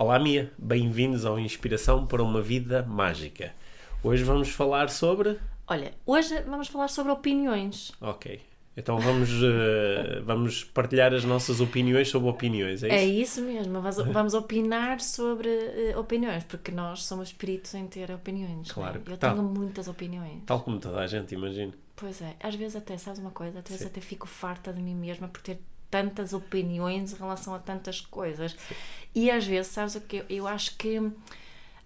Olá, Mia. Bem-vindos ao Inspiração para uma Vida Mágica. Hoje vamos falar sobre. Olha, hoje vamos falar sobre opiniões. Ok. Então vamos, eh, vamos partilhar as nossas opiniões sobre opiniões, é É isso? isso mesmo, vamos, vamos opinar sobre eh, opiniões, porque nós somos espíritos em ter opiniões. Claro é? que Eu tá. tenho muitas opiniões. Tal como toda a gente, imagino. Pois é, às vezes até, sabes uma coisa? Às vezes Sim. até fico farta de mim mesma por ter tantas opiniões em relação a tantas coisas. E às vezes, sabes o que? Eu, acho que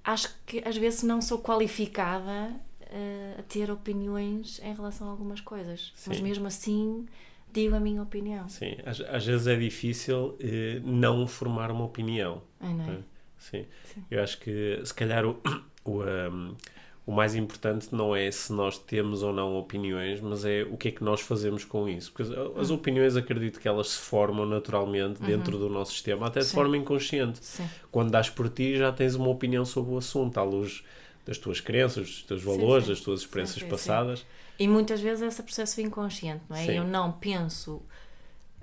acho que às vezes não sou qualificada eh, a ter opiniões em relação a algumas coisas. Mas Sim. mesmo assim digo a minha opinião. Sim, às, às vezes é difícil eh, não formar uma opinião. Ai, não é? Sim. Sim. Eu acho que se calhar o, o, um, o mais importante não é se nós temos ou não opiniões, mas é o que é que nós fazemos com isso. Porque as, as Hum. opiniões acredito que elas se formam naturalmente dentro do nosso sistema, até de Uhum. Sim. forma inconsciente. Sim. Quando dás por ti já tens uma opinião sobre o assunto, à luz das tuas crenças, dos teus valores, sim. das tuas experiências sim, sim. passadas. E muitas vezes esse processo inconsciente, não é? Sim. Eu não penso,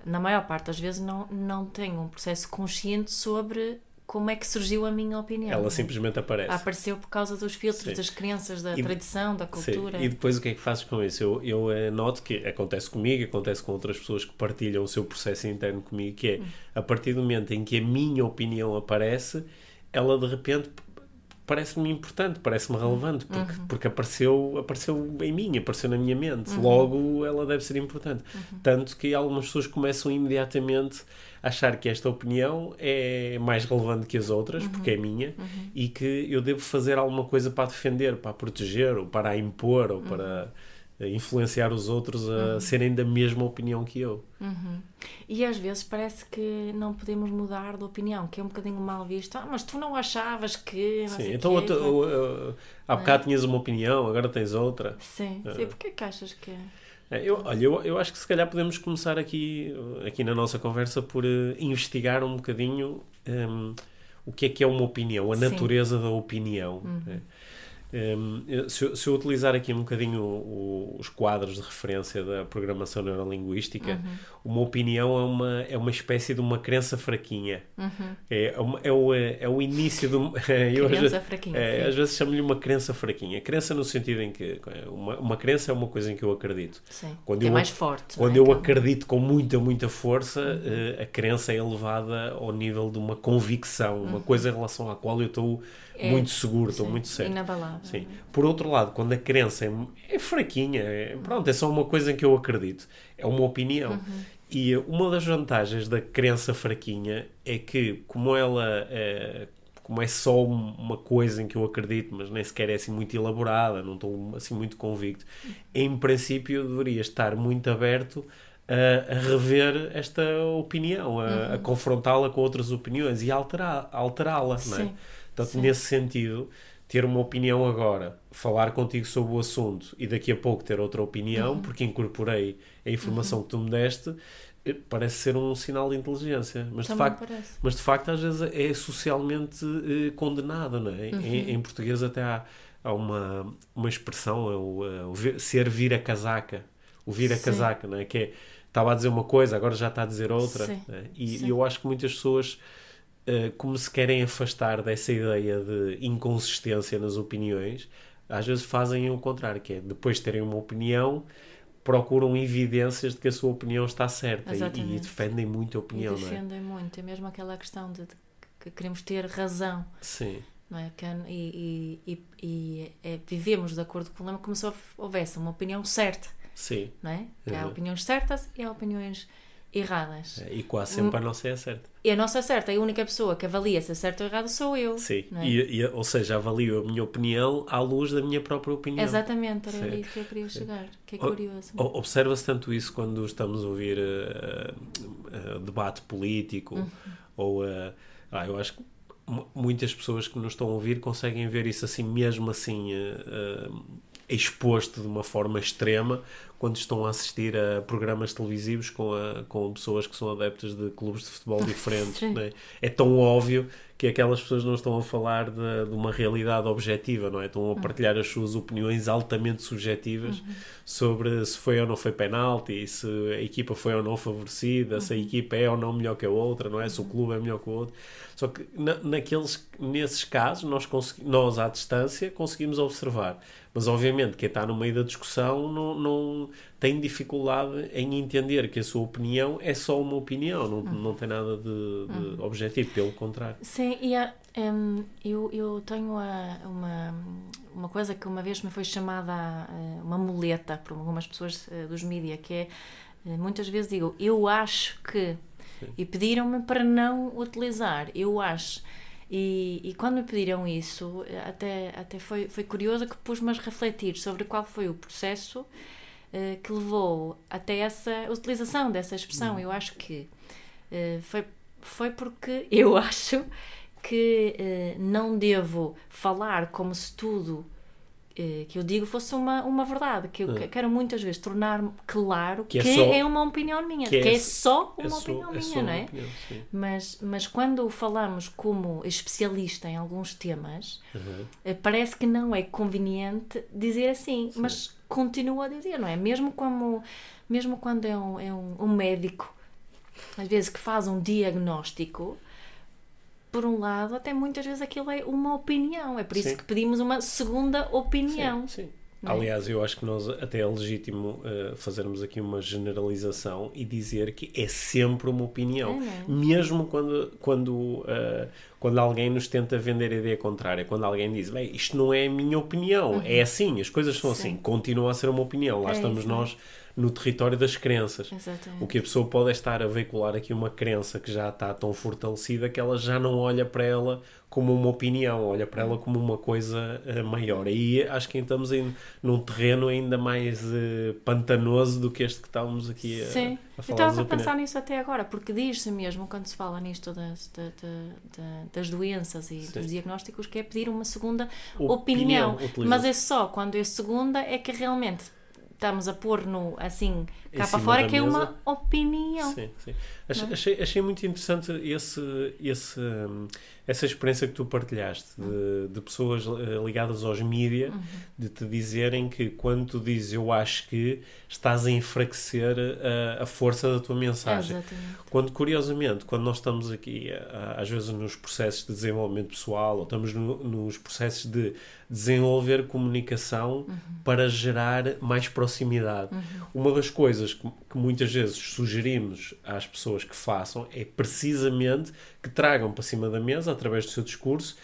na maior parte das vezes, não, não tenho um processo consciente sobre como é que surgiu a minha opinião. Ela é? simplesmente aparece. Apareceu por causa dos filtros, Sim. das crenças, da E- tradição, da Sim, cultura. E depois o que é que fazes com isso? Eu, eu eh, noto que acontece comigo, acontece com outras pessoas que partilham o seu processo interno comigo, que é a partir do momento em que a minha opinião aparece, ela de repente parece-me importante, parece-me relevante, porque, porque apareceu, apareceu em mim, apareceu na minha mente. Logo ela deve ser importante. Tanto que algumas pessoas começam imediatamente a achar que esta opinião é mais relevante que as outras, porque é minha, e que eu devo fazer alguma coisa para a defender, para a proteger, ou para a impor, ou para eh, influenciar os outros a serem da mesma opinião que eu. Uhum. E às vezes parece que não podemos mudar de opinião, que é um bocadinho mal visto. Ah, mas tu não achavas que. Sim, então não é? o- o- há bocado tinhas uma opinião, agora tens outra. Sim, sim. Porquê que achas que. É, Eu, olha, eu, eu acho que se calhar podemos começar aqui, aqui na nossa conversa por eh, investigar um bocadinho ehm, o que é que é uma opinião, a Sim. Uhum. natureza da opinião. né? Ehm, eu- se, eu, se eu utilizar aqui um bocadinho o- os quadros de referência da programação neurolinguística, Uhum. uma opinião é uma, é uma espécie de uma crença fraquinha. Uhum. É, uma- é, o, é o início de um- às Crença vezes- fraquinha, é, às vezes chamo-lhe uma crença fraquinha. Crença no sentido em que uma, uma crença é uma coisa em que eu acredito. Sim. Quando que é eu- mais forte. Quando não é? eu acredito com muita, muita força, Uhum. eh, a crença é elevada ao nível de uma convicção, uma coisa em relação à qual eu estou Uhum. É, muito seguro, estou muito certo. Inabalável. Sim. Por outro lado, quando a crença é, é fraquinha, é, pronto, é só uma coisa em que eu acredito, é uma opinião. Uhum. E uma das vantagens da crença fraquinha é que, como ela é, como é só um- uma coisa em que eu acredito, mas nem sequer é assim muito elaborada, não estou assim muito convicto, em princípio deveria estar muito aberto a, a rever esta opinião, a, a confrontá-la com outras opiniões e alterá-la, não é? Sim. Portanto, Sim. nesse sentido, ter uma opinião agora, falar contigo sobre o assunto e daqui a pouco ter outra opinião, Uhum. porque incorporei a informação que tu me deste, eh, parece ser um sinal de inteligência. Mas de, facto, parece. mas de facto, às vezes é socialmente eh, condenada, não é? Uhum. Em, em português até há, há uma, uma expressão, é o, eh, o ser vira-casaca. O vira-casaca, não é? Que é, estava a dizer uma coisa, agora já está a dizer outra. Sim. é? E, Sim. e eu acho que muitas pessoas Uh, como se querem afastar dessa ideia de inconsistência nas opiniões, às vezes fazem o contrário, que é depois de terem uma opinião, procuram evidências de que a sua opinião está certa e, e defendem muito a E opinião, não é? defendem muito. É mesmo aquela questão de, de que queremos ter razão. Sim, Não é? Que, e e, e, e é, vivemos de acordo com o lema como se houve- houvesse uma opinião certa. sim. Não é? Que Há Uhum. opiniões certas e há opiniões erradas. E quase sempre a nossa é a certa. E a nossa certa, a única pessoa que avalia se é certo ou errado sou eu. Sim. é? E, e- ou seja, avalio a minha opinião à luz da minha própria opinião. Exatamente, era ali que eu queria chegar. Que é curioso. Observa-se tanto isso quando estamos a ouvir eh, eh, debate político Uhum. ou eh, ah, eu acho que muitas pessoas que nos estão a ouvir conseguem ver isso assim, mesmo assim, uh, uh, exposto de uma forma extrema quando estão a assistir a programas televisivos com, a, com pessoas que são adeptas de clubes de futebol diferentes. é? é tão óbvio que aquelas pessoas não estão a falar de, de, uma realidade objetiva, não é? Estão a uhum. partilhar as suas opiniões altamente subjetivas uhum. sobre se foi ou não foi penalti, se a equipa foi ou não favorecida, uhum. se a uhum. equipa é ou não melhor que a outra, não é? Se o uhum. clube é melhor que o outro. Só que na, naqueles, nesses casos, nós, nós à distância conseguimos observar mas obviamente quem está no meio da discussão não, não tem dificuldade em entender que a sua opinião é só uma opinião, não, hum. não tem nada de, de hum. objetivo, pelo contrário. Sim, e um, eu, eu tenho a, uma, uma coisa que uma vez me foi chamada uma muleta por algumas pessoas uh, dos mídias, que é uh, muitas vezes digo, eu acho que, Sim. e pediram-me para não utilizar, eu acho. E, e quando me pediram isso, até, até foi, foi curioso que pus-me a refletir sobre qual foi o processo uh, que levou até essa utilização dessa expressão. Uhum. Eu acho que uh, foi, foi porque eu acho que uh, não devo falar como se tudo que eu digo fosse uma, uma verdade, que eu ah. quero muitas vezes tornar claro que, é, que só, é, uma opinião minha, que, que é, é, só uma é opinião só, minha, não é? Opinião, mas, mas quando falamos como especialista em alguns temas, uhum. parece que não é conveniente dizer assim, sim. mas continuo a dizer, não é? Mesmo, como, mesmo quando é um, é um, um médico, às vezes que faz um diagnóstico por um lado, até muitas vezes aquilo é uma opinião. É por isso sim. que pedimos uma segunda opinião. Sim, sim. É? Aliás, eu acho que nós até é legítimo uh, fazermos aqui uma generalização e dizer que é sempre uma opinião, é, é? mesmo quando, quando, uh, quando alguém nos tenta vender a ideia contrária, quando alguém diz, bem, isto não é a minha opinião, uhum. é assim, as coisas são Sim. assim, continua a ser uma opinião, lá é estamos nós no território das crenças. Exatamente. O que a pessoa pode é estar a veicular aqui uma crença que já está tão fortalecida que ela já não olha para ela como uma opinião, olha para ela como uma coisa uh, maior. Aí acho que estamos em, num terreno ainda mais uh, pantanoso do que este que estamos aqui a, Sim. a falar. Eu estava a pensar nisso até agora, porque diz-se mesmo, quando se fala nisto das, das doenças e Sim. dos diagnósticos, que é pedir uma segunda opinião. opinião Mas é só quando é segunda é que realmente estamos a pôr no assim cá para fora que é uma opinião. Sim, sim. Achei, achei, achei, muito interessante esse, esse, essa experiência que tu partilhaste de, de pessoas eh, ligadas aos mídia, uhum. de te dizerem que quando tu dizes eu acho que estás a enfraquecer a, a força da tua mensagem. Exatamente. Quando, curiosamente, quando nós estamos aqui, às vezes nos processos de desenvolvimento pessoal, ou estamos no, nos processos de desenvolver comunicação uhum. para gerar mais proximidade. Uhum. Uma das coisas que, que muitas vezes sugerimos às pessoas que façam é precisamente que tragam para cima da mesa, através do seu discurso,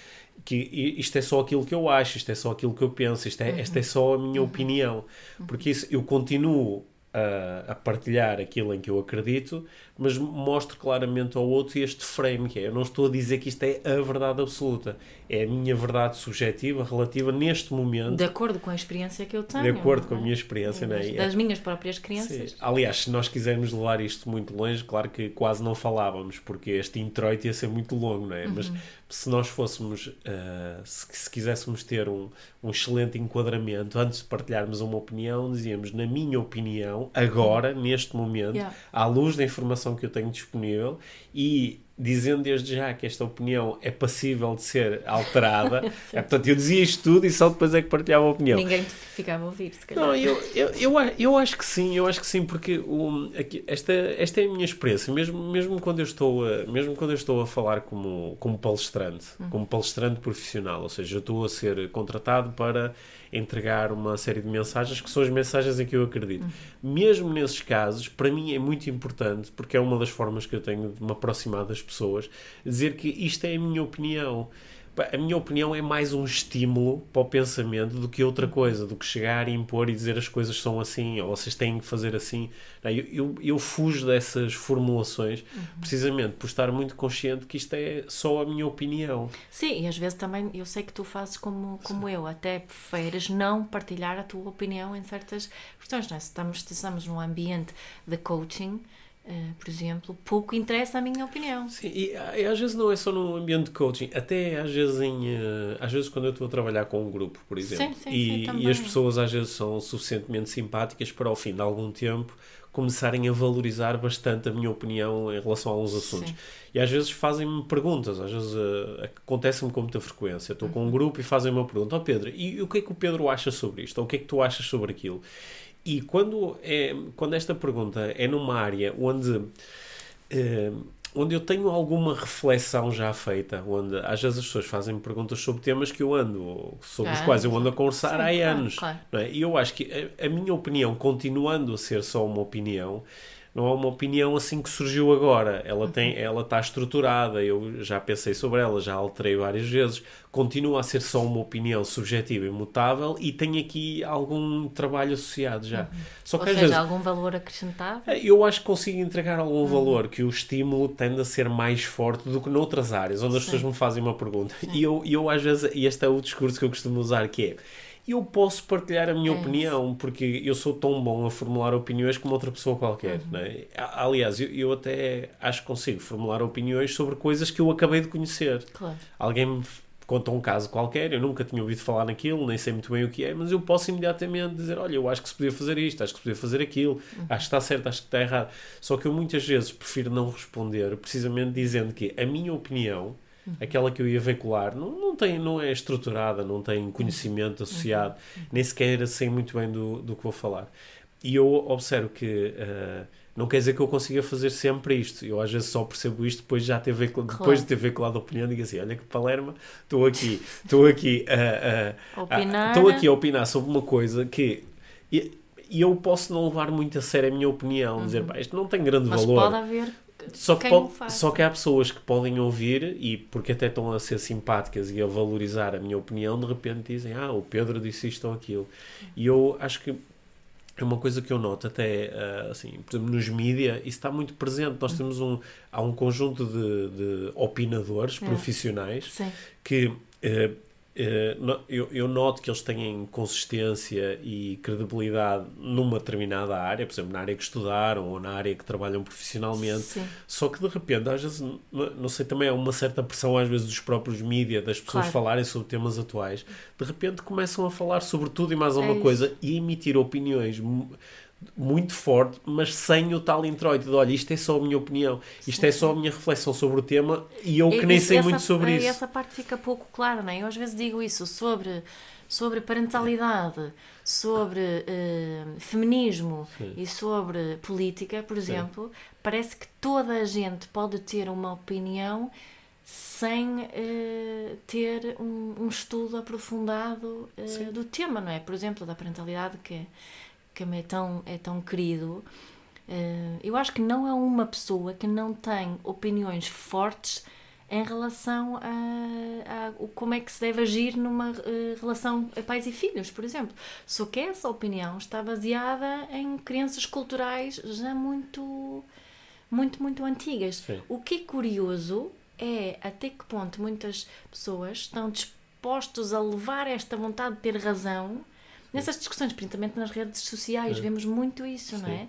que isto é só aquilo que eu acho, isto é só aquilo que eu penso, isto é, uhum. esta é só a minha uhum. opinião. Porque isso eu continuo a, a, partilhar aquilo em que eu acredito, mas mostro claramente ao outro este frame, que é, eu não estou a dizer que isto é a verdade absoluta, é a minha verdade subjetiva, relativa neste momento. De acordo com a experiência que eu tenho. De acordo com a minha experiência, das, é? das minhas próprias crenças. Sim. Aliás, se nós quisermos levar isto muito longe, claro que quase não falávamos, porque este introito ia ser muito longo, não é? Uhum. Mas se nós fôssemos, uh, se, se, quiséssemos ter um, um excelente enquadramento, antes de partilharmos uma opinião, dizíamos, na minha opinião, agora, neste momento, yeah. à luz da informação que eu tenho disponível e dizendo desde já que esta opinião é passível de ser alterada. é, portanto, eu dizia isto tudo e só depois é que partilhava a opinião. Ninguém ficava a ouvir, se calhar. Não, eu, eu, eu, eu acho que sim, eu acho que sim, porque o, aqui, esta, esta é a minha experiência, mesmo, mesmo, quando eu estou a, mesmo quando eu estou a falar como, como palestrante, uhum. como palestrante profissional, ou seja, eu estou a ser contratado para entregar uma série de mensagens que são as mensagens em que eu acredito. Uhum. Mesmo nesses casos, para mim é muito importante, porque é uma das formas que eu tenho de me aproximar das pessoas, dizer que isto é a minha opinião a minha opinião é mais um estímulo para o pensamento do que outra coisa, do que chegar e impor e dizer as coisas são assim, ou vocês têm que fazer assim. Eu, eu, eu fujo dessas formulações uhum. precisamente por estar muito consciente que isto é só a minha opinião. Sim, e às vezes também eu sei que tu fazes como, como eu, até preferes não partilhar a tua opinião em certas questões. Não é? Se estamos, estamos num ambiente de coaching Uh, por exemplo, pouco interessa a minha opinião. Sim, e, e, às vezes não é só no ambiente de coaching, até às vezes, em, uh, às vezes quando eu estou a trabalhar com um grupo, por exemplo, sim, sim, e, sim, e as pessoas às vezes são suficientemente simpáticas para ao fim de algum tempo começarem a valorizar bastante a minha opinião em relação a alguns assuntos. Sim. E às vezes fazem-me perguntas, às vezes uh, acontece-me com muita frequência. Estou com um uhum. grupo e fazem-me uma pergunta: Ó oh, Pedro, e o que é que o Pedro acha sobre isto? Ou o que é que tu achas sobre aquilo? E quando, é, quando esta pergunta é numa área onde. Uh, onde eu tenho alguma reflexão já feita, onde às vezes as pessoas fazem perguntas sobre temas que eu ando, sobre os quais eu ando a conversar sim, há claro, anos. Claro. É? E eu acho que a, a, minha opinião, continuando a ser só uma opinião, não é uma opinião assim que surgiu agora. Ela tem, uhum. ela está estruturada. Eu já pensei sobre ela, já alterei várias vezes. Continua a ser só uma opinião subjetiva e mutável e tem aqui algum trabalho associado já. Uhum. Só que Ou seja, vezes, algum valor acrescentado? É, eu acho que consigo entregar algum uhum. valor, que o estímulo tende a ser mais forte do que noutras áreas, onde Sim. as pessoas me fazem uma pergunta. Sim. E eu, eu às vezes, e este é o discurso que eu costumo usar, que é eu posso partilhar a minha é opinião, porque eu sou tão bom a formular opiniões como outra pessoa qualquer. Uhum. Né? Aliás, eu, eu, até acho que consigo formular opiniões sobre coisas que eu acabei de conhecer. Claro. Alguém me conta um caso qualquer, eu nunca tinha ouvido falar naquilo, nem sei muito bem o que é, mas eu posso imediatamente dizer: Olha, eu acho que se podia fazer isto, acho que se podia fazer aquilo, uhum. acho que está certo, acho que está errado. Só que eu muitas vezes prefiro não responder, precisamente dizendo que a minha opinião. Aquela que eu ia veicular não, não, tem, não é estruturada, não tem conhecimento associado, uhum. nem sequer sei muito bem do, do que vou falar. E eu observo que uh, não quer dizer que eu consiga fazer sempre isto. Eu às vezes só percebo isto depois, já ter veiculado, claro. depois de ter veiculado a opinião, digo assim: olha que Palerma, estou aqui, estou aqui a, a, estou aqui a opinar sobre uma coisa que. E, eu posso não levar muito a sério a minha opinião, uhum. dizer, isto não tem grande Mas valor. Pode haver só que, pode, só que há pessoas que podem ouvir e porque até estão a ser simpáticas e a valorizar a minha opinião, de repente dizem, ah, o Pedro disse isto ou aquilo. E eu acho que é uma coisa que eu noto até, uh, assim, por exemplo, nos mídia, isso está muito presente. Nós temos um, há um conjunto de, de opinadores é. profissionais Sim. que eh, eu, eu, noto que eles têm consistência e credibilidade numa determinada área, por exemplo, na área que estudaram ou na área que trabalham profissionalmente. Sim. Só que de repente, às vezes, não sei, também há uma certa pressão, às vezes, dos próprios mídias, das pessoas claro. falarem sobre temas atuais. De repente, começam a falar sobre tudo e mais alguma é coisa e emitir opiniões muito forte, mas sem o tal introito de olha, isto é só a minha opinião, isto Sim. é só a minha reflexão sobre o tema e eu que nem sei essa, muito sobre isso. Essa parte fica pouco clara, não é? Eu às vezes digo isso sobre, sobre parentalidade, sobre uh, feminismo Sim. e sobre política, por exemplo, Sim. parece que toda a gente pode ter uma opinião sem uh, ter um, um, estudo aprofundado uh, do tema, não é? Por exemplo, da parentalidade que que é tão, é tão querido, uh, eu acho que não há uma pessoa que não tem opiniões fortes em relação a, a, como é que se deve agir numa uh, relação a pais e filhos, por exemplo. Só que essa opinião está baseada em crenças culturais já muito, muito, muito antigas. Sim. O que é curioso é até que ponto muitas pessoas estão dispostos a levar esta vontade de ter razão Nessas discussões, principalmente nas redes sociais, é. vemos muito isso, Sim. não é?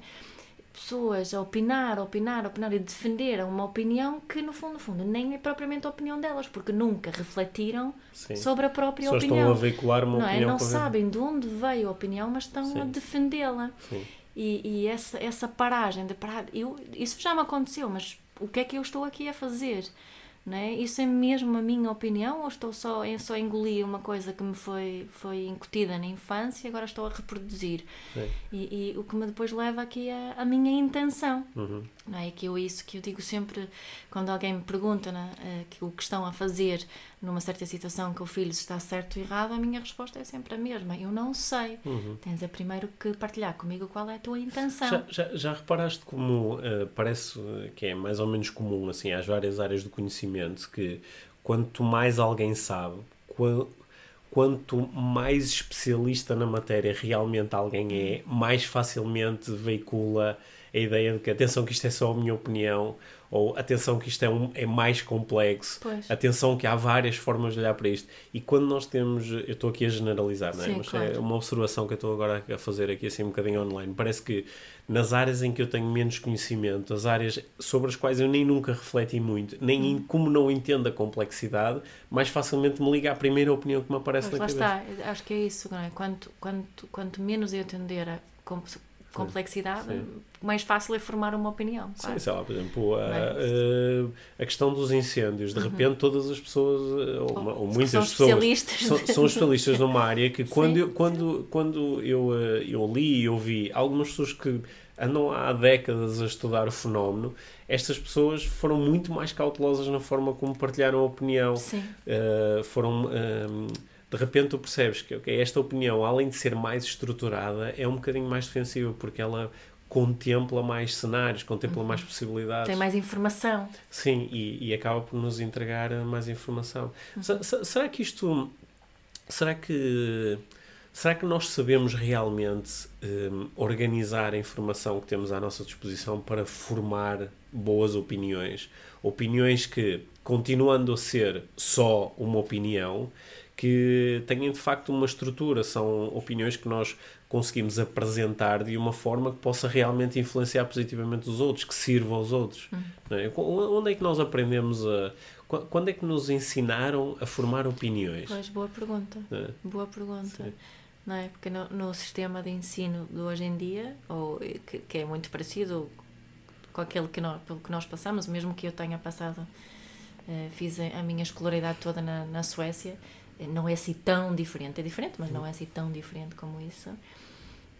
Pessoas a opinar, a opinar, a opinar e defender uma opinião que, no fundo, no fundo, nem é propriamente a opinião delas, porque nunca refletiram Sim. sobre a própria Só opinião. estão a veicular uma não é? opinião. É? Não sabem de onde veio a opinião, mas estão Sim. a defendê-la. E, e, essa, essa paragem de parar, eu, isso já me aconteceu, mas o que é que eu estou aqui a fazer? Né? Isso é mesmo a minha opinião ou estou só, eu só engoli uma coisa que me foi, foi incutida na infância e agora estou a reproduzir? E, e, o que me depois leva aqui a, a minha intenção. Uhum. Não é que eu isso que eu digo sempre quando alguém me pergunta né, que o que estão a fazer numa certa situação que o filho está certo ou errado, a minha resposta é sempre a mesma. Eu não sei. Uhum. Tens a primeiro que partilhar comigo qual é a tua intenção. Já, já, já reparaste como uh, parece que é mais ou menos comum assim às várias áreas do conhecimento que quanto mais alguém sabe, quanto mais especialista na matéria realmente alguém é, mais facilmente veicula a ideia de que atenção que isto é só a minha opinião ou atenção que isto é, um, é mais complexo, Pois. atenção que há várias formas de olhar para isto. E quando nós temos, eu estou aqui a generalizar, não é? Sim, mas é claro. uma observação que eu estou agora a fazer aqui assim um bocadinho online. Parece que nas áreas em que eu tenho menos conhecimento, as áreas sobre as quais eu nem nunca refleti muito, nem Hum. como não entendo a complexidade, mais facilmente me liga à primeira opinião que me aparece Pois, na lá cabeça. está, acho que é isso, não é? Quanto, quanto, quanto menos eu entender a complexidade, Sim. mais fácil é formar uma opinião. Sim, sei lá, por exemplo, a, É a, a questão dos incêndios. De repente, todas as pessoas, eh, ou, uma- ou Uhum. São muitas pessoas, especialistas. são, são especialistas numa área que quando, Sim, eu, quando, quando eu, eh, eu li e ouvi algumas pessoas que andam há décadas a estudar o fenómeno, estas pessoas foram muito mais cautelosas na forma como partilharam a opinião. Sim, Uh, foram um, de repente tu percebes que ok, esta opinião além de ser mais estruturada é um bocadinho mais defensiva porque ela contempla mais cenários contempla mais possibilidades Uhum. tem mais informação. sim e, e acaba por nos entregar uh, mais informação se- será que isto será que será que nós sabemos realmente um, organizar a informação que temos à nossa disposição para formar boas opiniões opiniões que continuando a ser só uma opinião que tenham de facto uma estrutura, são opiniões que nós conseguimos apresentar de uma forma que possa realmente influenciar positivamente os outros, que sirva aos outros. não é? Onde é que nós aprendemos a. qu- Quando é que nos ensinaram a formar opiniões? Pois, boa pergunta. é? Boa pergunta. Sim. Não é? Porque no, no sistema de ensino de hoje em dia, ou, eh, que, que é muito parecido com aquele que nós, pelo que nós passamos, mesmo que eu tenha passado, eh, fiz a, minha escolaridade toda na, na Suécia, não é assim tão diferente. É diferente, mas não é assim tão diferente como isso.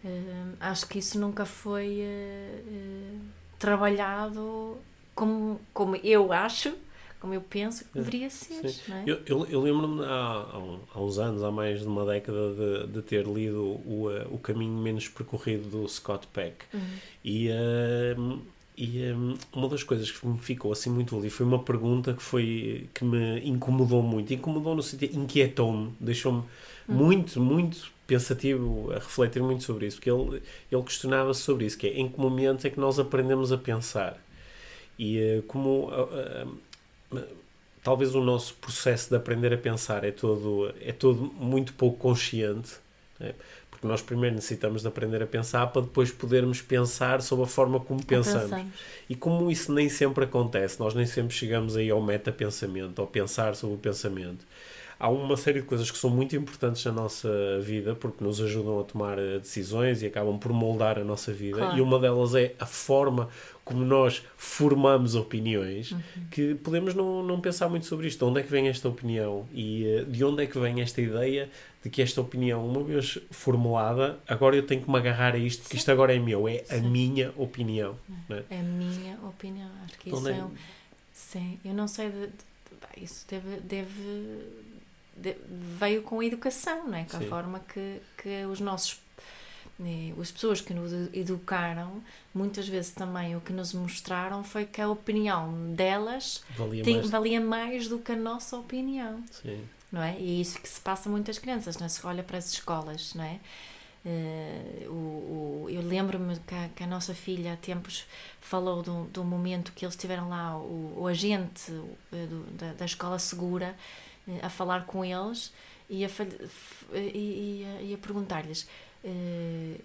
Eh, acho que isso nunca foi eh, trabalhado como, como eu acho, como eu penso que deveria ser. É, é? Eu, eu, eu lembro-me há, há, uns anos, há mais de uma década, de, de ter lido o, eh, o Caminho Menos Percorrido do Scott Peck. Uhum. E, eh, e eh, uma das coisas que me ficou assim muito ali foi uma pergunta que, foi, que me incomodou muito. Incomodou no sentido, inquietou-me, deixou-me muito, muito pensativo a refletir muito sobre isso, porque ele, ele questionava sobre isso, que é em que momento é que nós aprendemos a pensar? E eh, como ah, ah, talvez o nosso processo de aprender a pensar é todo, é todo muito pouco consciente, né? Porque nós primeiro necessitamos de aprender a pensar para depois podermos pensar sobre a forma como pensamos. Pensamos. E como isso nem sempre acontece, nós nem sempre chegamos aí ao metapensamento, ao pensar sobre o pensamento. Há uma série de coisas que são muito importantes na nossa vida porque nos ajudam a tomar eh, decisões e acabam por moldar a nossa vida. Claro. E uma delas é a forma como nós formamos opiniões, Uhum. que podemos não, não pensar muito sobre isto. De onde é que vem esta opinião? E eh, de onde é que vem esta ideia de que esta opinião, uma vez formulada, agora eu tenho que me agarrar a isto, porque isto agora é meu, é a Sim. minha opinião. é? É a minha opinião. Acho que isso é- é. Sim, eu não sei. De, de- pá, isso deve. deve de- veio com a educação, não é? Com a Sim. forma que, que os nossos. eh, As pessoas que nos educaram, muitas vezes também o que nos mostraram foi que a opinião delas Valia tem- mais. valia mais do que a nossa opinião Sim. não é? E é isso que se passa a muitas crianças, não é? Se olha para as escolas, não é? Eh, o, o- eu lembro-me que a, que a nossa filha há tempos falou de um, de um momento que eles tiveram lá o, o agente eh, do- da, da escola segura a falar com eles e a, e, e a- a perguntar-lhes eh,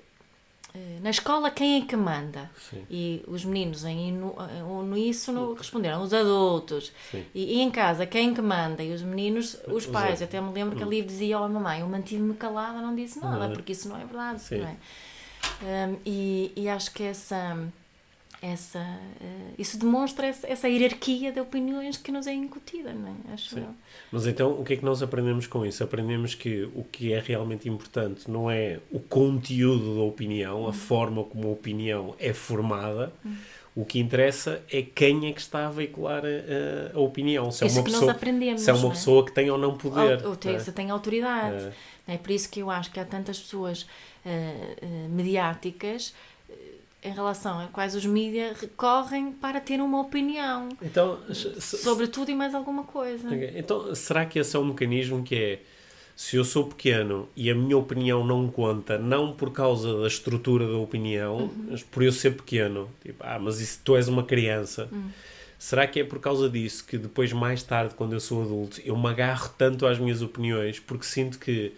eh, na escola quem é que manda? Sim. E os meninos em inu- eh, uníssono responderam os adultos. E, e em casa, quem que manda? E os meninos, os pais. Até me lembro que ali dizia à mamãe: Eu mantive-me calada, não disse nada, Uhum. porque isso não é verdade. Não é? Hum, e, e acho que essa. Essa eh, isso demonstra essa, essa hierarquia de opiniões que nos é incutida, não é? Acho Sim. eu. Mas então, o que é que nós aprendemos com isso? Aprendemos que o que é realmente importante não é o conteúdo da opinião, Uhum. a forma como a opinião é formada. O que interessa é quem é que está a veicular a, a- a opinião. Se é Isso uma que pessoa, nós aprendemos. se é uma é? pessoa que tem ou não poder. Ou, ou tem, é? se tem autoridade. É. É por isso que eu acho que há tantas pessoas eh, eh, mediáticas eh, em relação a quais os mídias recorrem para ter uma opinião Então, sobre tudo e mais alguma coisa. Ok, Então, será que esse é um mecanismo que é Se eu sou pequeno e a minha opinião não conta, não por causa da estrutura da opinião, Uhum. mas por eu ser pequeno, tipo, ah, mas isso, tu és uma criança. Hum. Será que é por causa disso que depois, mais tarde, quando eu sou adulto, eu me agarro tanto às minhas opiniões porque sinto que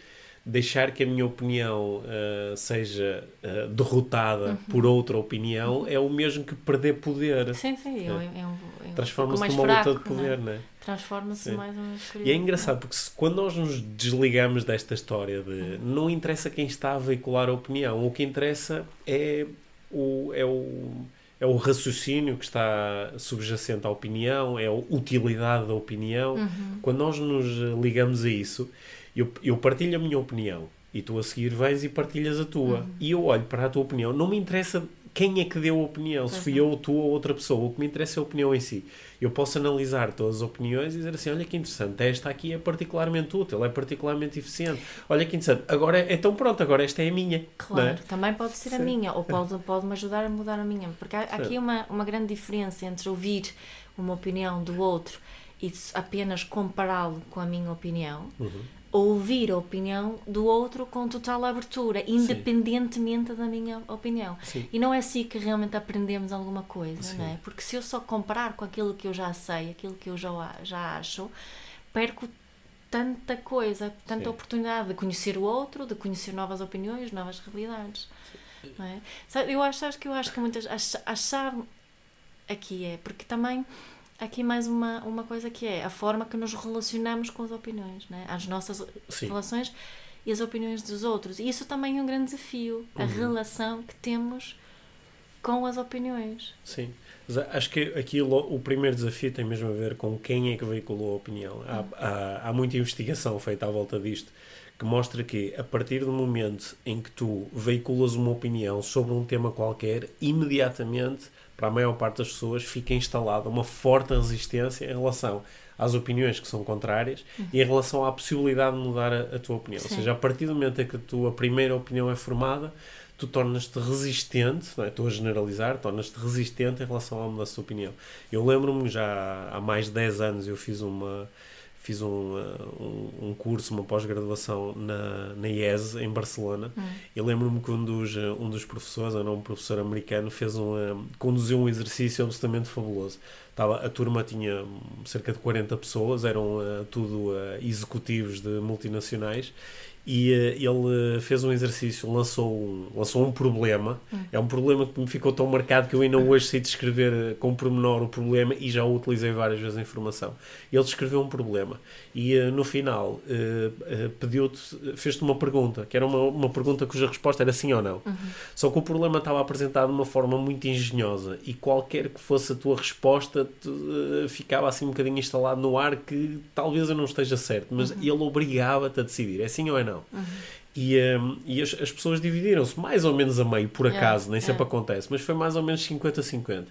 deixar que a minha opinião ah, seja ah, derrotada Uhum. por outra opinião é o mesmo que perder poder. Sim, sim, é, um- é um, é um Transforma-se mais numa fraco, luta de poder, não é? é? Transforma-se mais uma E é engraçado porque se- quando nós nos desligamos desta história de não interessa quem está a veicular a opinião, o que interessa é o, é o, é o raciocínio que está subjacente à opinião, é a utilidade da opinião. Uhum. Quando nós nos ligamos a isso, eu, eu partilho a minha opinião e tu a seguir vens e partilhas a tua. Uhum. E eu olho para a tua opinião, não me interessa quem é que deu a opinião, se fui não. eu, tu ou outra pessoa. O que me interessa é a opinião em si. Eu posso analisar todas as opiniões e dizer assim: olha que interessante, esta aqui é particularmente útil, é particularmente eficiente. Olha que interessante, agora então pronto, agora esta é a minha. Claro, não é? também pode ser a Sim. minha, ou pode, pode me ajudar a mudar a minha. Porque há há aqui Sim. uma, uma grande diferença entre ouvir uma opinião do outro e apenas compará-lo com a minha opinião, Uhum. Ou ouvir a opinião do outro com total abertura, independentemente da minha opinião. Sim. E não é assim que realmente aprendemos alguma coisa, Sim. não é? Porque se eu só comparar com aquilo que eu já sei, aquilo que eu já, já acho, perco tanta coisa, tanta Sim. oportunidade de conhecer o outro, de conhecer novas opiniões, novas realidades. Não é? Eu acho, acho que eu acho que muitas a chave aqui é porque também aqui mais uma, uma coisa que é a forma que nos relacionamos com as opiniões, não é? as nossas Sim. relações e as opiniões dos outros. E isso também é um grande desafio, a Uhum. relação que temos com as opiniões. Sim. Acho que aqui o primeiro desafio tem mesmo a ver com quem é que veiculou a opinião. Há, há, há muita investigação feita à volta disto que mostra que a partir do momento em que tu veiculas uma opinião sobre um tema qualquer, imediatamente, para a maior parte das pessoas, fica instalada uma forte resistência em relação às opiniões que são contrárias e em relação à possibilidade de mudar a, a tua opinião. Ou Sim. seja, a partir do momento em que a tua primeira opinião é formada, tu tornas-te resistente, não é? estou a generalizar, tornas-te resistente em relação à mudança de opinião. Eu lembro-me já há mais de 10 anos eu fiz uma fiz um, uh, um, um curso, uma pós-graduação na, na IES, em Barcelona. Eu lembro-me que um dos, uh, um dos professores, era um professor americano, fez um, uh, conduziu um exercício absolutamente fabuloso. Estava, a turma tinha cerca de 40 pessoas, eram uh, tudo uh, executivos de multinacionais e uh, ele fez um exercício, lançou um, lançou um problema. É um problema que me ficou tão marcado que eu ainda hoje sei descrever com pormenor o problema e já o utilizei várias vezes em formação. Ele descreveu um problema e uh, no final uh, pediu-te, fez-te uma pergunta, que era uma, uma pergunta cuja resposta era sim ou não. Só que o problema estava apresentado de uma forma muito engenhosa e qualquer que fosse a tua resposta uh, ficava assim um bocadinho instalado no ar que talvez eu não esteja certo, mas ele obrigava-te a decidir, é sim ou é não. E, um, e as, as pessoas dividiram-se mais ou menos a meio, por acaso, nem sempre yeah. acontece, mas foi mais ou menos 50-50.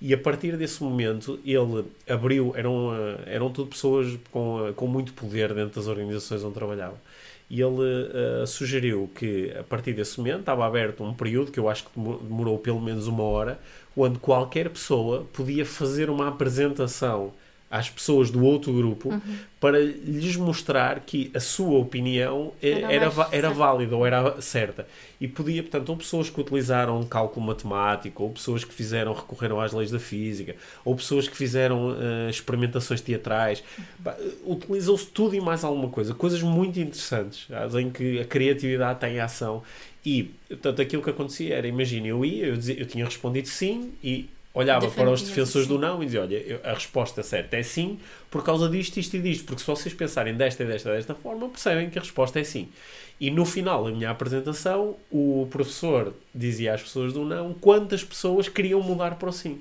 E a partir desse momento ele abriu, eram, uh, eram tudo pessoas com, uh, com muito poder dentro das organizações onde trabalhava. E ele uh, sugeriu que a partir desse momento estava aberto um período que eu acho que demo- demorou pelo menos uma hora, onde qualquer pessoa podia fazer uma apresentação às pessoas do outro grupo Uhum. para lhes mostrar que a sua opinião eh, Era era, era válida ou era certa. E podia, portanto, ou pessoas que utilizaram cálculo matemático, ou pessoas que fizeram, recorreram às leis da física, ou pessoas que fizeram eh, experimentações teatrais. Eh, Utilizou-se tudo e mais alguma coisa. Coisas muito interessantes, às em que a criatividade tem ação. E, portanto, aquilo que acontecia era, imagina, eu ia, eu, dizia- eu tinha respondido sim e olhava para os defensores do não e dizia, olha, eu- a resposta certa é sim por causa disto, isto e disto, porque se vocês pensarem desta e desta desta forma, percebem que a resposta é sim. E no final da minha apresentação, o professor dizia às pessoas do não quantas pessoas queriam mudar para o sim.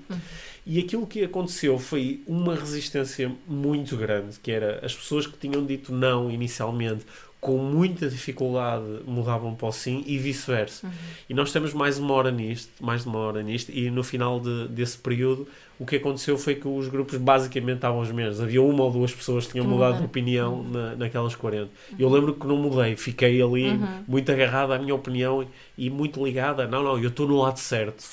E aquilo que aconteceu foi uma resistência muito grande, que era as pessoas que tinham dito não inicialmente, com muita dificuldade mudavam para o sim e vice-versa. E nós temos mais uma hora nisto, mais uma hora nisto, e no final de- desse período o que aconteceu foi que os grupos basicamente estavam os mesmos. Havia uma ou duas pessoas que tinham que mudado de opinião uhum. na, naquelas 40. Uhum. Eu lembro que não mudei, fiquei ali uhum. muito agarrado à minha opinião e muito ligada. Não, não, eu estou no lado certo.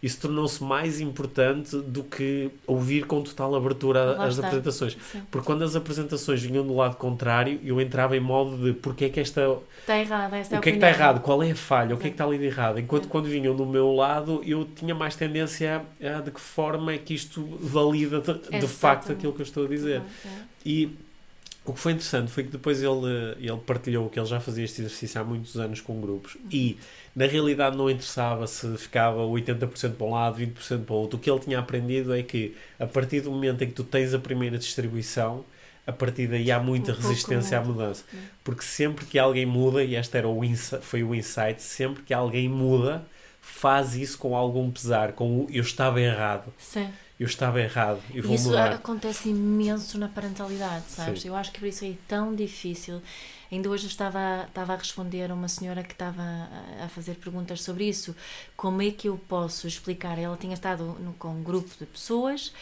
Isso tornou-se mais importante do que ouvir com total abertura as apresentações. Sim. Porque quando as apresentações vinham do lado contrário, eu entrava em modo de porque é que esta. Está errada, esta O que é que está errado? Qual é a falha? Sim. O que é que está ali de errado? Enquanto quando vinham do meu lado, eu tinha mais tendência a, a de que forma é que isto valida de, de facto aquilo que eu estou a dizer. E o que foi interessante foi que depois ele, ele partilhou que ele já fazia este exercício há muitos anos com grupos e na realidade não interessava se ficava 80% para um lado, 20% para o outro. O que ele tinha aprendido é que a partir do momento em que tu tens a primeira distribuição, a partir daí há muita um resistência à mudança. Porque sempre que alguém muda, e este era o foi o insight, sempre que alguém muda, faz isso com algum pesar, com o eu estava errado. Sim eu estava errado e vou isso mudar. acontece imenso na parentalidade, sabes? Sim. Eu acho que por isso é tão difícil. Ainda hoje estava, estava a responder a uma senhora que estava a fazer perguntas sobre isso. Como é que eu posso explicar? Ela tinha estado no, com um grupo de pessoas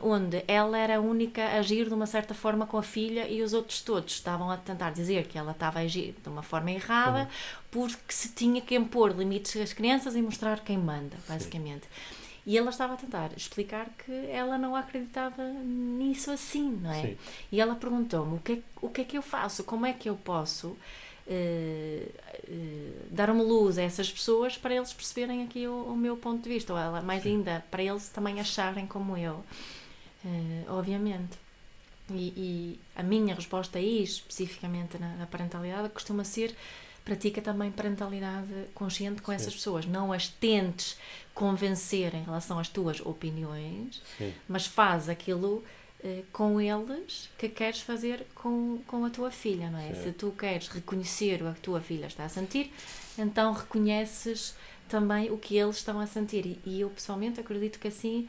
onde ela era a única a agir de uma certa forma com a filha e os outros todos estavam a tentar dizer que ela estava a agir de uma forma errada uhum. porque se tinha que impor limites às crianças e mostrar quem manda, basicamente. Sim. E ela estava a tentar explicar que ela não acreditava nisso assim, não é? Sim. E ela perguntou-me o que, é, o que é que eu faço, como é que eu posso uh, uh, dar uma luz a essas pessoas para eles perceberem aqui o, o meu ponto de vista, ou ela, mais Sim. ainda, para eles também acharem como eu, uh, obviamente. E, e, a minha resposta aí, especificamente na, na parentalidade, costuma ser pratica também parentalidade consciente com Sim. essas pessoas. Não as tentes convencer em relação às tuas opiniões, Sim. mas faz aquilo eh, com eles que queres fazer com, com a tua filha, não é? Sim. Se tu queres reconhecer o que a tua filha está a sentir, então reconheces também o que eles estão a sentir. E, e eu pessoalmente acredito que assim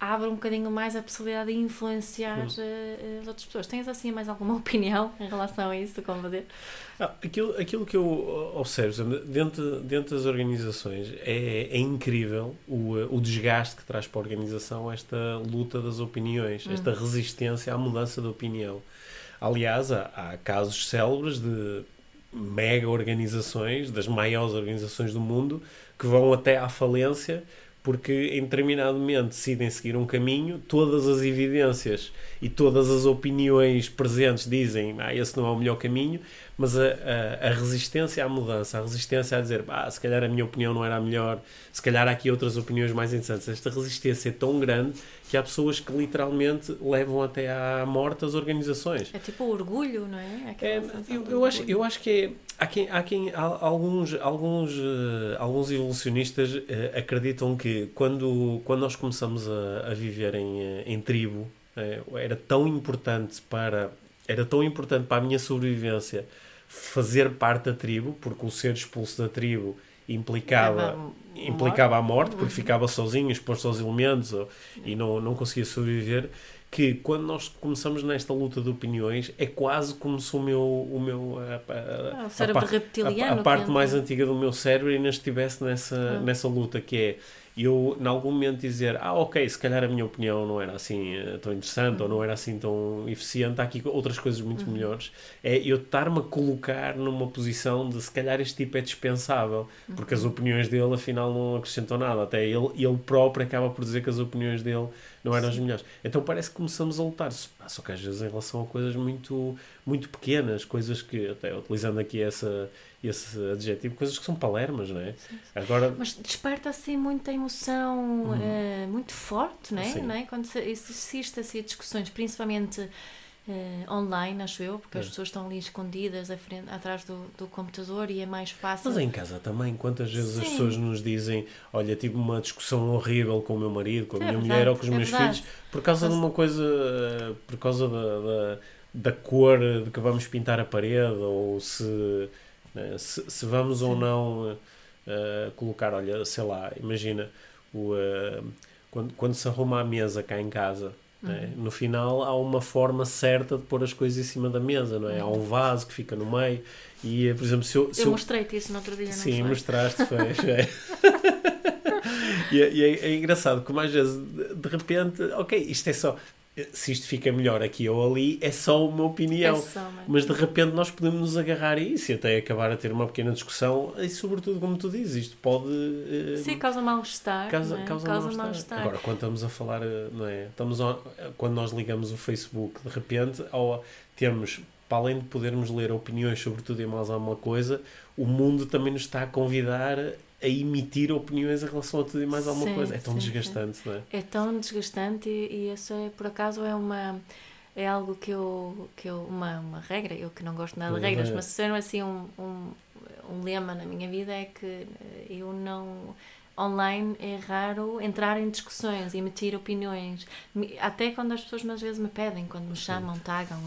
abre um bocadinho mais a possibilidade de influenciar uh, as outras pessoas. Tens assim mais alguma opinião em relação a isso? Como fazer? Ah, aquilo, aquilo que eu observo dentro, dentro das organizações é, é incrível o, o desgaste que traz para a organização esta luta das opiniões, hum. esta resistência à mudança de opinião. Aliás, há, há casos célebres de mega organizações, das maiores organizações do mundo, que vão até à falência porque em determinado momento decidem seguir um caminho, todas as evidências e todas as opiniões presentes dizem ah, esse não é o melhor caminho, mas a, a, a, resistência à mudança, a resistência a dizer ah, se calhar a minha opinião não era a melhor, se calhar há aqui outras opiniões mais interessantes, esta resistência é tão grande que há pessoas que literalmente levam até à morte as organizações. É tipo o orgulho, não é? é eu, eu, acho, eu acho que é. Há quem, há quem há alguns, alguns, uh, alguns evolucionistas uh, acreditam que quando, quando nós começamos a, a viver em, uh, em tribo, era tão importante para era tão importante para a minha sobrevivência fazer parte da tribo, porque o ser expulso da tribo implicava, a implicava a morte, porque uhum. ficava sozinho, exposto aos elementos e não, não conseguia sobreviver. Que quando nós começamos nesta luta de opiniões, é quase como se o meu. O, meu, a, a, ah, o cérebro a, reptiliano. A, parte mais antiga do meu cérebro ainda estivesse nessa, uhum. nessa luta, que é eu, em algum momento, dizer: Ah, ok, se calhar a minha opinião não era assim uh, tão interessante uhum. ou não era assim tão eficiente, há aqui outras coisas muito uhum. melhores. É eu estar-me a colocar numa posição de se calhar este tipo é dispensável, uhum. porque as opiniões dele afinal não acrescentam nada. Até ele, ele próprio acaba por dizer que as opiniões dele não eram Sim. as melhores. Então parece que começamos a lutar, só que às vezes em relação a coisas muito, muito pequenas, coisas que, até utilizando aqui essa esse adjetivo, coisas que são palermas, não é? Sim. Agora... Mas desperta assim muita emoção uhum. uh, muito forte, não é? Não é? Quando existe assim discussões, principalmente uh, online, acho eu, porque é. as pessoas estão ali escondidas frente, atrás do, do computador e é mais fácil. Mas em casa também, quantas vezes Sim. as pessoas nos dizem: Olha, tive uma discussão horrível com o meu marido, com a é minha verdade, mulher ou com os é meus verdade. filhos, por causa Mas... de uma coisa, por causa da, da, da cor de que vamos pintar a parede ou se né? Se, se, vamos Sim. ou não uh, colocar, olha, sei lá, imagina o, uh, quando, quando se arruma a mesa cá em casa. Né? Uhum. No final há uma forma certa de pôr as coisas em cima da mesa, não é? Há um vaso que fica no meio e, por exemplo, se eu... Se eu, eu mostrei-te isso no outro dia, não Sim, mostraste, foi. foi. E, é, e é, é, engraçado como às vezes, de repente, ok, isto é só se isto fica melhor aqui ou ali, é só uma opinião. É só, mas de repente nós podemos nos agarrar a isso e até acabar a ter uma pequena discussão e, sobretudo, como tu dizes, isto pode. Uh, Sim, causa mal-estar. Causa, é? causa, causa mal-estar. Mal Agora, quando estamos a falar, eh, não é? Estamos a, quando nós ligamos o Facebook, de repente, ao, temos. Para além de podermos ler opiniões sobre tudo e mais alguma coisa, o mundo também nos está a convidar a emitir opiniões em relação a tudo e mais alguma sim, coisa. É tão sim, desgastante, sim. não é? É tão desgastante e, e isso é, por acaso, é uma é algo que eu, que eu uma, uma regra, eu que não gosto nada de regras, mas se assim um, um, um lema na minha vida é que eu não online é raro entrar em discussões, emitir opiniões, até quando as pessoas às vezes me pedem, quando me chamam, tagam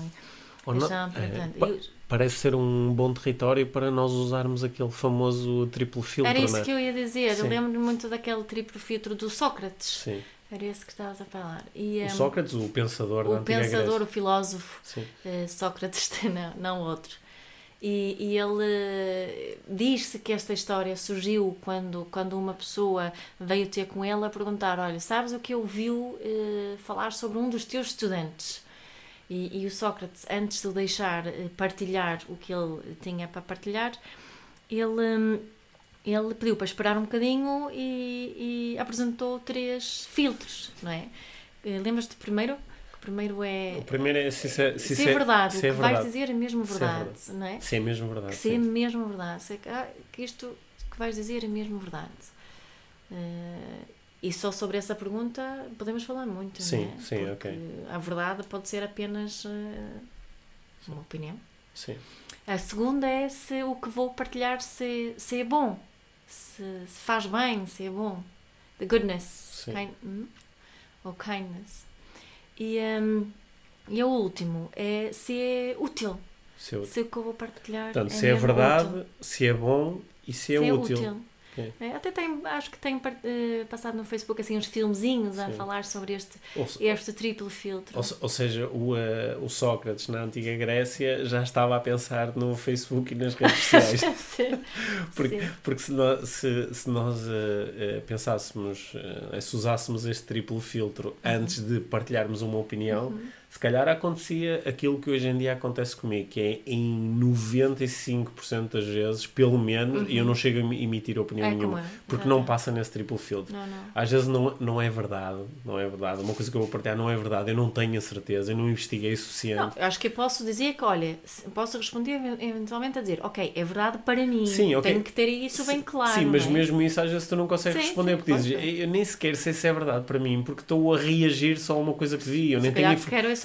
ou não, chamam, é, parece ser um bom território para nós usarmos aquele famoso triplo filtro. Era isso é? que eu ia dizer. Sim. Eu lembro-me muito daquele triplo filtro do Sócrates. Sim. Era esse que estavas a falar. E, um, o Sócrates, o pensador o da antiga pensador, Grécia. o filósofo. Uh, Sócrates, não, não outro. E, e ele uh, diz-se que esta história surgiu quando, quando uma pessoa veio ter com ele a perguntar: Olha, sabes o que ouviu uh, falar sobre um dos teus estudantes? E, e o Sócrates, antes de deixar eh, partilhar o que ele tinha para partilhar, ele, hum, ele pediu para esperar um bocadinho e, e apresentou três filtros, não é? Eh, lembras-te primeiro? O primeiro é. O primeiro é se, se, se, se é verdade. Se é o que verdade. vais dizer é mesmo verdade, se é não é? Se é mesmo verdade. Se é mesmo verdade. Se é que, ah, que isto que vais dizer é mesmo verdade. Uh, e só sobre essa pergunta podemos falar muito, sim, não é? Sim, Porque ok. A verdade pode ser apenas uh, uma opinião. Sim. A segunda é se o que vou partilhar se, se é bom, se, se faz bem, se é bom. The goodness. Kind, hum? Ou kindness. E, um, e o último é se é útil. Se, é útil. se o que eu vou partilhar Portanto, é se é verdade, útil. se é bom e se, se é, é útil. Útil. É. Até tem, acho que tem uh, passado no Facebook assim uns filmezinhos a falar sobre este, ou, este triplo filtro. Ou, ou seja, o, uh, o Sócrates na antiga Grécia já estava a pensar no Facebook e nas redes sociais. sim, porque, sim. porque se nós, se, se nós uh, pensássemos, se usássemos este triplo filtro antes de partilharmos uma opinião. Uhum se calhar acontecia aquilo que hoje em dia acontece comigo, que é em 95% das vezes, pelo menos, uhum. e eu não chego a emitir opinião é nenhuma, é. porque não passa nesse triplo filtro. Não, não. Às vezes não, não é verdade, não é verdade. Uma coisa que eu vou partilhar não é verdade, eu não tenho a certeza, eu não investiguei o suficiente. Não, acho que eu posso dizer que, olha, posso responder eventualmente a dizer, ok, é verdade para mim, Sim, okay. tenho que ter isso bem claro. Sim, mas é? mesmo isso às vezes tu não consegues sim, responder, sim, porque dizes, eu nem sequer sei se é verdade para mim, porque estou a reagir só a uma coisa que vi, eu nem tenho...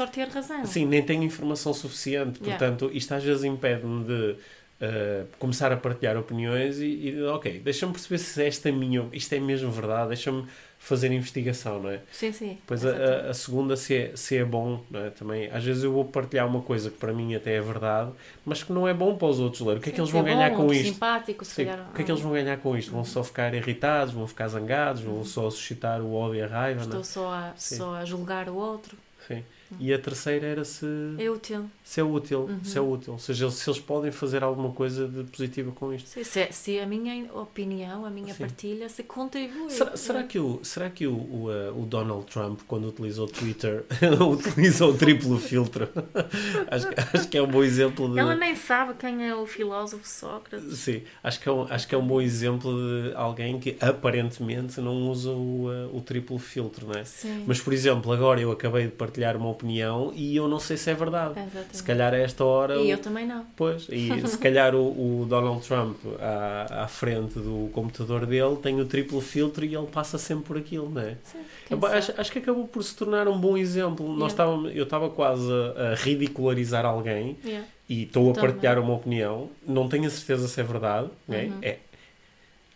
é só ter razão. Sim, nem tenho informação suficiente. Portanto, yeah. isto às vezes impede-me de uh, começar a partilhar opiniões e, e ok, deixa-me perceber se esta é minha, isto é mesmo verdade, deixa-me fazer investigação, não é? Sim, sim. Pois a, a, segunda, se é, se é bom, não é? Também, às vezes eu vou partilhar uma coisa que para mim até é verdade, mas que não é bom para os outros ler. O que é que eles vão é ganhar com isto? Simpático, se calhar. O que é que eles vão ganhar com isto? Vão só ficar irritados, vão ficar zangados, vão só suscitar o ódio e a raiva, Estou não é? só, a, só a julgar o outro. Sim. E a terceira era se. É útil. Se é útil. Uhum. Se é útil. Ou seja, se eles podem fazer alguma coisa de positiva com isto. Sim, se, se a minha opinião, a minha Sim. partilha, se contribui. Será, será que, o, será que o, o, uh, o Donald Trump, quando utilizou o Twitter, utilizou o triplo filtro? acho, acho que é um bom exemplo de. Ela nem sabe quem é o filósofo Sócrates. Sim, acho que é um, acho que é um bom exemplo de alguém que aparentemente não usa o, uh, o triplo filtro, não é? Sim. Mas, por exemplo, agora eu acabei de partilhar uma opinião e eu não sei se é verdade. Exatamente. Se calhar a esta hora. E o... eu também não. Pois, e se calhar o, o, Donald Trump à, à frente do computador dele tem o triplo filtro e ele passa sempre por aquilo, não é? Sim, eu, acho, acho, que acabou por se tornar um bom exemplo. Yeah. Nós estávamos, eu estava quase a, a ridicularizar alguém yeah. e estou a partilhar uma opinião, não tenho a certeza se é verdade, uhum. é? é?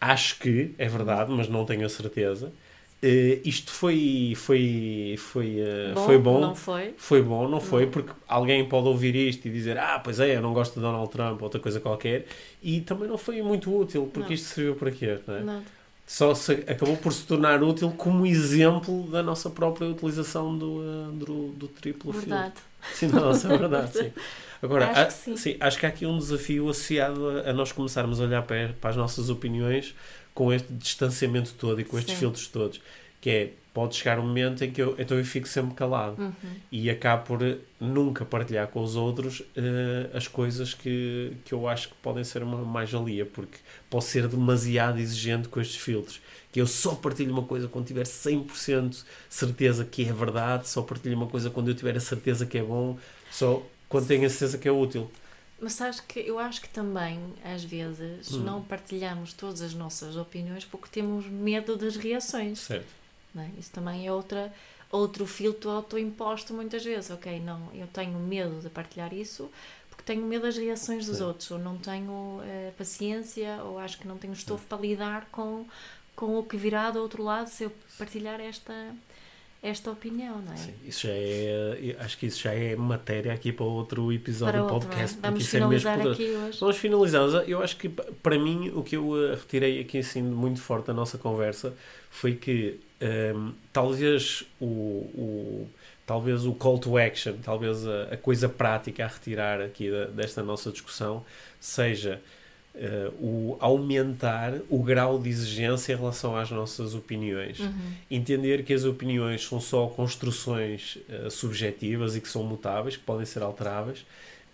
Acho que é verdade, mas não tenho a certeza. Uh, isto foi foi foi uh, bom, foi bom não foi foi bom não foi não. porque alguém pode ouvir isto e dizer ah pois é eu não gosto de Donald Trump ou outra coisa qualquer e também não foi muito útil porque não. isto serviu para quê não é? Nada. só se, acabou por se tornar útil como exemplo da nossa própria utilização do uh, do, do triplo verdade. sim nossa é verdade sim Agora, acho, que sim. sim. acho que há aqui um desafio associado a, a, nós começarmos a olhar para, para as nossas opiniões com este distanciamento todo e com estes Sim. filtros todos. Que é, pode chegar um momento em que eu, então eu fico sempre calado Uhum. e acabo por eh, nunca partilhar com os outros eh, as coisas que, que eu acho que podem ser uma mais-valia, porque posso ser demasiado exigente com estes filtros. Que eu só partilho uma coisa quando tiver 100% certeza que é verdade, só partilho uma coisa quando eu tiver a certeza que é bom, só quando tenho a certeza que é útil. Mas sabes que eu acho que também, às vezes, Hum. não partilhamos todas as nossas opiniões porque temos medo das reações. Certo. é? Isso também é outra, outro filtro autoimposto muitas vezes. Ok, não, eu tenho medo de partilhar isso porque tenho medo das reações dos Sim. outros, ou não tenho eh, paciência, ou acho que não tenho estofo para lidar com, com o que virá do outro lado se eu partilhar esta, esta opinião, não é? Sim, isso já é, acho que isso já é matéria aqui para outro episódio Para do outro, podcast. não é? Vamos porque isso é mesmo finalizar poderoso. aqui hoje. Vamos finalizar. Eu acho que pa- para mim o que eu eh, retirei aqui assim muito forte da nossa conversa foi que ehm, talvez o, o- talvez o call to action, talvez a, a coisa prática a retirar aqui da- desta nossa discussão seja eh, o aumentar o grau de exigência em relação às nossas opiniões. Uhum. Entender que as opiniões são só construções eh, subjetivas e que são mutáveis, que podem ser alteráveis.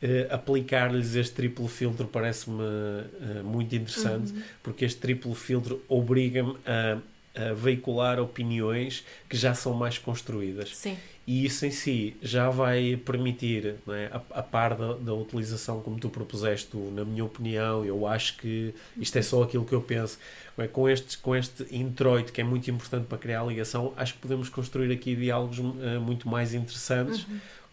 Eh, aplicar-lhes este triplo filtro parece-me muito interessante, porque este triplo filtro obriga-me a, a veicular opiniões que já são mais construídas. Sim, E isso em si já vai permitir, é? a, a par da, da utilização como tu propuseste, na minha opinião, eu acho que isto é só aquilo que eu penso. é? Com, este, com este introito que é muito importante para criar a ligação, acho que podemos construir aqui diálogos eh, muito mais interessantes,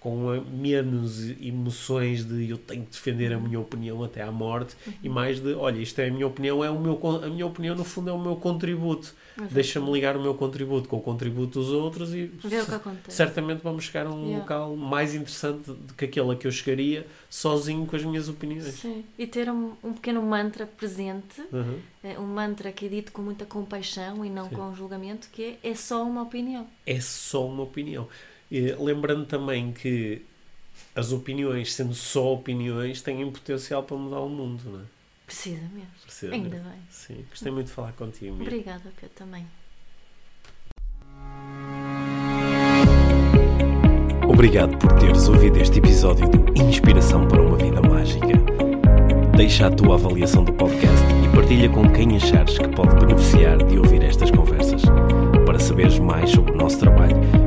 com menos emoções de eu tenho que defender a minha opinião até à morte e mais de, olha, isto é a minha opinião, é o meu, a minha opinião no fundo é o meu contributo. Deixa-me ligar o meu contributo com o contributo dos outros e ver o que acontece. certamente vamos chegar a um Yeah. local mais interessante do que aquele a que eu chegaria sozinho com as minhas opiniões. Sim. E ter um, um pequeno mantra presente, Uhum. eh, um mantra que é dito com muita compaixão e não Sim. com julgamento, que é, é só uma opinião. É só uma opinião. E, lembrando também que as opiniões, sendo só opiniões, têm potencial para mudar o mundo, não é? Precisamente. Precisamente. Ainda bem. Sim, gostei muito de falar contigo. Mia. Obrigada, Pedro, também. Obrigado por teres ouvido este episódio do Inspiração para uma Vida Mágica. Deixa a tua avaliação do podcast e partilha com quem achares que pode beneficiar de ouvir estas conversas. Para saberes mais sobre o nosso trabalho,